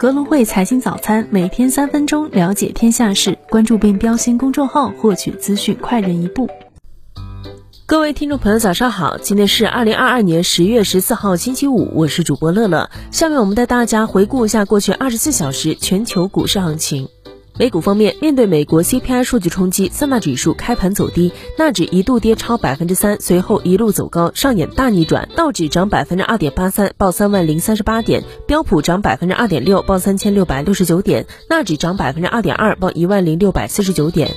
格隆汇财经早餐，每天三分钟了解天下事，关注并标新公众号，获取资讯快人一步。各位听众朋友，早上好，今天是二零二二年十月十四号，星期五，我是主播乐乐。下面我们带大家回顾一下过去二十四小时全球股市行情。美股方面，面对美国 CPI 数据冲击，三大指数开盘走低，纳指一度跌超百分之三，随后一路走高，上演大逆转。道指涨百分之二点八三，报三万零三十八点；标普涨百分之二点六，报三千六百六十九点；纳指涨百分之二点二，报一万零六百四十九点。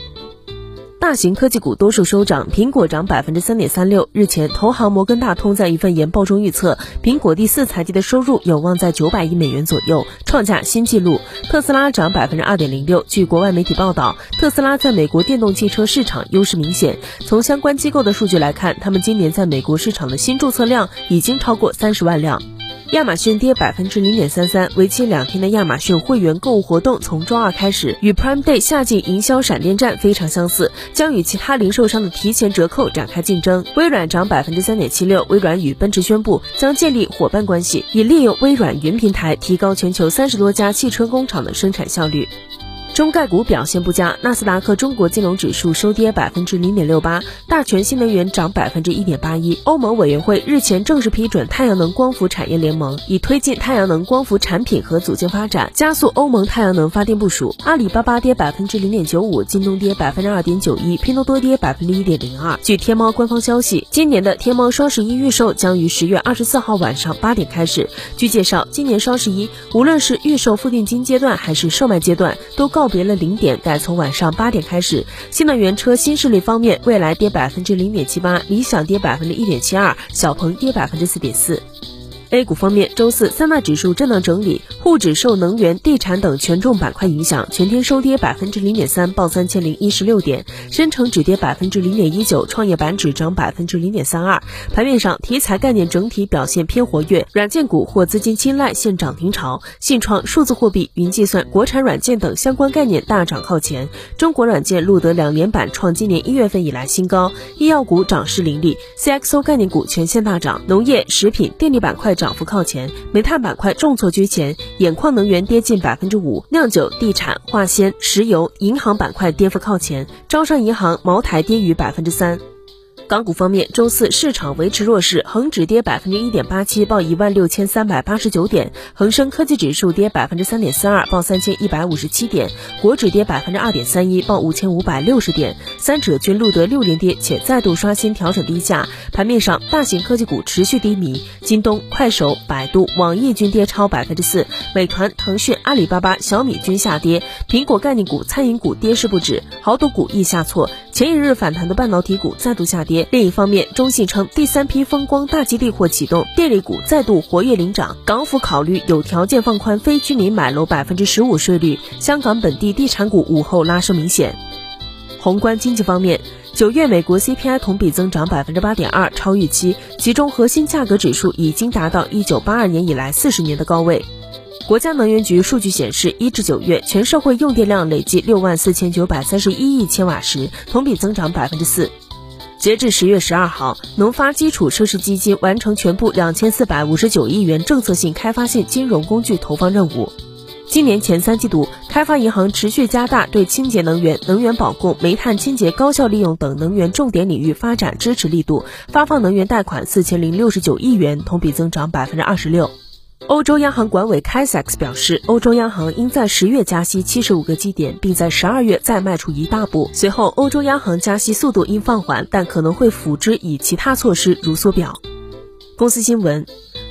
大型科技股多数收涨，苹果涨百分之三点三六。日前，投行摩根大通在一份研报中预测，苹果第四财季的收入有望在九百亿美元左右，创下新纪录。特斯拉涨百分之二点零六。据国外媒体报道，特斯拉在美国电动汽车市场优势明显。从相关机构的数据来看，他们今年在美国市场的新注册量已经超过三十万辆。亚马逊跌百分之零点三三，为期两天的亚马逊会员购物活动从周二开始，与 Prime Day 夏季营销闪电战非常相似，将与其他零售商的提前折扣展开竞争。微软涨百分之三点七六，微软与奔驰宣布将建立伙伴关系，以利用微软云平台提高全球三十多家汽车工厂的生产效率。中概股表现不佳，纳斯达克中国金融指数收跌百分之零点六八，大全新能源涨百分之一点八一。欧盟委员会日前正式批准太阳能光伏产业联盟，以推进太阳能光伏产品和组件发展，加速欧盟太阳能发电部署。阿里巴巴跌百分之零点九五，京东跌百分之二点九一，拼多多跌百分之一点零二。据天猫官方消息，今年的天猫双十一预售将于十月二十四号晚上八点开始。据介绍，今年双十一无论是预售付定金阶段还是售卖阶段，都高。告别了零点，改从晚上八点开始。新能源车新势力方面，未来跌百分之零点七八，理想跌百分之一点七二，小鹏跌百分之四点四。A 股方面，周四三大指数震荡整理，沪指受能源、地产等权重板块影响，全天收跌百分之零点三，报三千零一十六点；深成指跌百分之零点一九，创业板指涨百分之零点三二。盘面上，题材概念整体表现偏活跃，软件股或资金青睐现涨停潮，信创、数字货币、云计算、国产软件等相关概念大涨靠前。中国软件录得两年板创今年一月份以来新高，医药股涨势凌厉，CXO 概念股全线大涨，农业、食品、电力板块。涨幅靠前，煤炭板块重挫居前，眼矿能源跌近百分之五，酿酒、地产、化纤、石油、银行板块跌幅靠前，招商银行、茅台跌逾百分之三。港股方面，周四市场维持弱势，恒指跌百分之一点八七，报一万六千三百八十九点；恒生科技指数跌百分之三点四二，报三千一百五十七点；国指跌百分之二点三一，报五千五百六十点。三者均录得六连跌，且再度刷新调整低价。盘面上，大型科技股持续低迷，京东、快手、百度、网易均跌超百分之四，美团、腾讯、阿里巴巴、小米均下跌，苹果概念股、餐饮股跌势不止，豪赌股亦下挫。前一日反弹的半导体股再度下跌。另一方面，中信称第三批风光大基地或启动，电力股再度活跃领涨。港府考虑有条件放宽非居民买楼百分之十五税率。香港本地地产股午后拉升明显。宏观经济方面，九月美国 CPI 同比增长百分之八点二，超预期。其中核心价格指数已经达到一九八二年以来四十年的高位。国家能源局数据显示，一至九月全社会用电量累计六万四千九百三十一亿千瓦时，同比增长百分之四。截至十月十二号，农发基础设施基金完成全部两千四百五十九亿元政策性开发性金融工具投放任务。今年前三季度，开发银行持续加大对清洁能源、能源保供、煤炭清洁高效利用等能源重点领域发展支持力度，发放能源贷款四千零六十九亿元，同比增长百分之二十六。欧洲央行管委 k a s x 表示，欧洲央行应在十月加息七十五个基点，并在十二月再迈出一大步。随后，欧洲央行加息速度应放缓，但可能会辅之以其他措施，如缩表。公司新闻：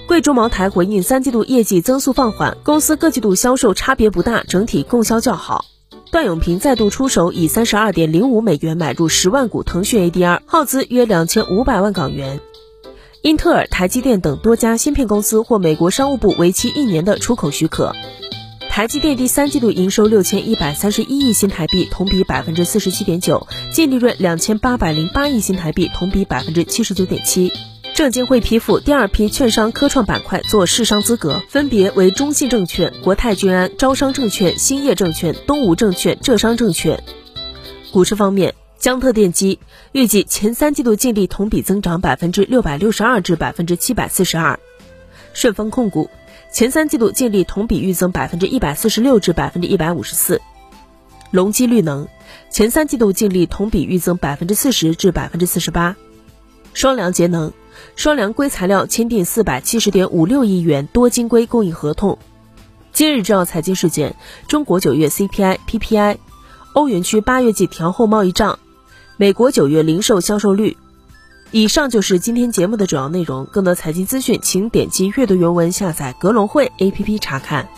贵州茅台回应三季度业绩增速放缓，公司各季度销售差别不大，整体供销较好。段永平再度出手，以三十二点零五美元买入十万股腾讯 ADR，耗资约两千五百万港元。英特尔、台积电等多家芯片公司获美国商务部为期一年的出口许可。台积电第三季度营收六千一百三十一亿新台币，同比百分之四十七点九；净利润两千八百零八亿新台币，同比百分之七十九点七。证监会批复第二批券商科创板块做市商资格，分别为中信证券、国泰君安、招商证券、兴业证券、东吴证券、浙商证券。股市方面。江特电机预计前三季度净利同比增长百分之六百六十二至百分之七百四十二。顺丰控股前三季度净利同比预增百分之一百四十六至百分之一百五十四。隆基绿能前三季度净利同比预增百分之四十至百分之四十八。双良节能双良硅材料签订四百七十点五六亿元多晶硅供应合同。今日重要财经事件：中国九月 CPI、PPI，欧元区八月季调后贸易账，美国九月零售销售率。以上就是今天节目的主要内容。更多财经资讯，请点击阅读原文下载格隆汇 APP 查看。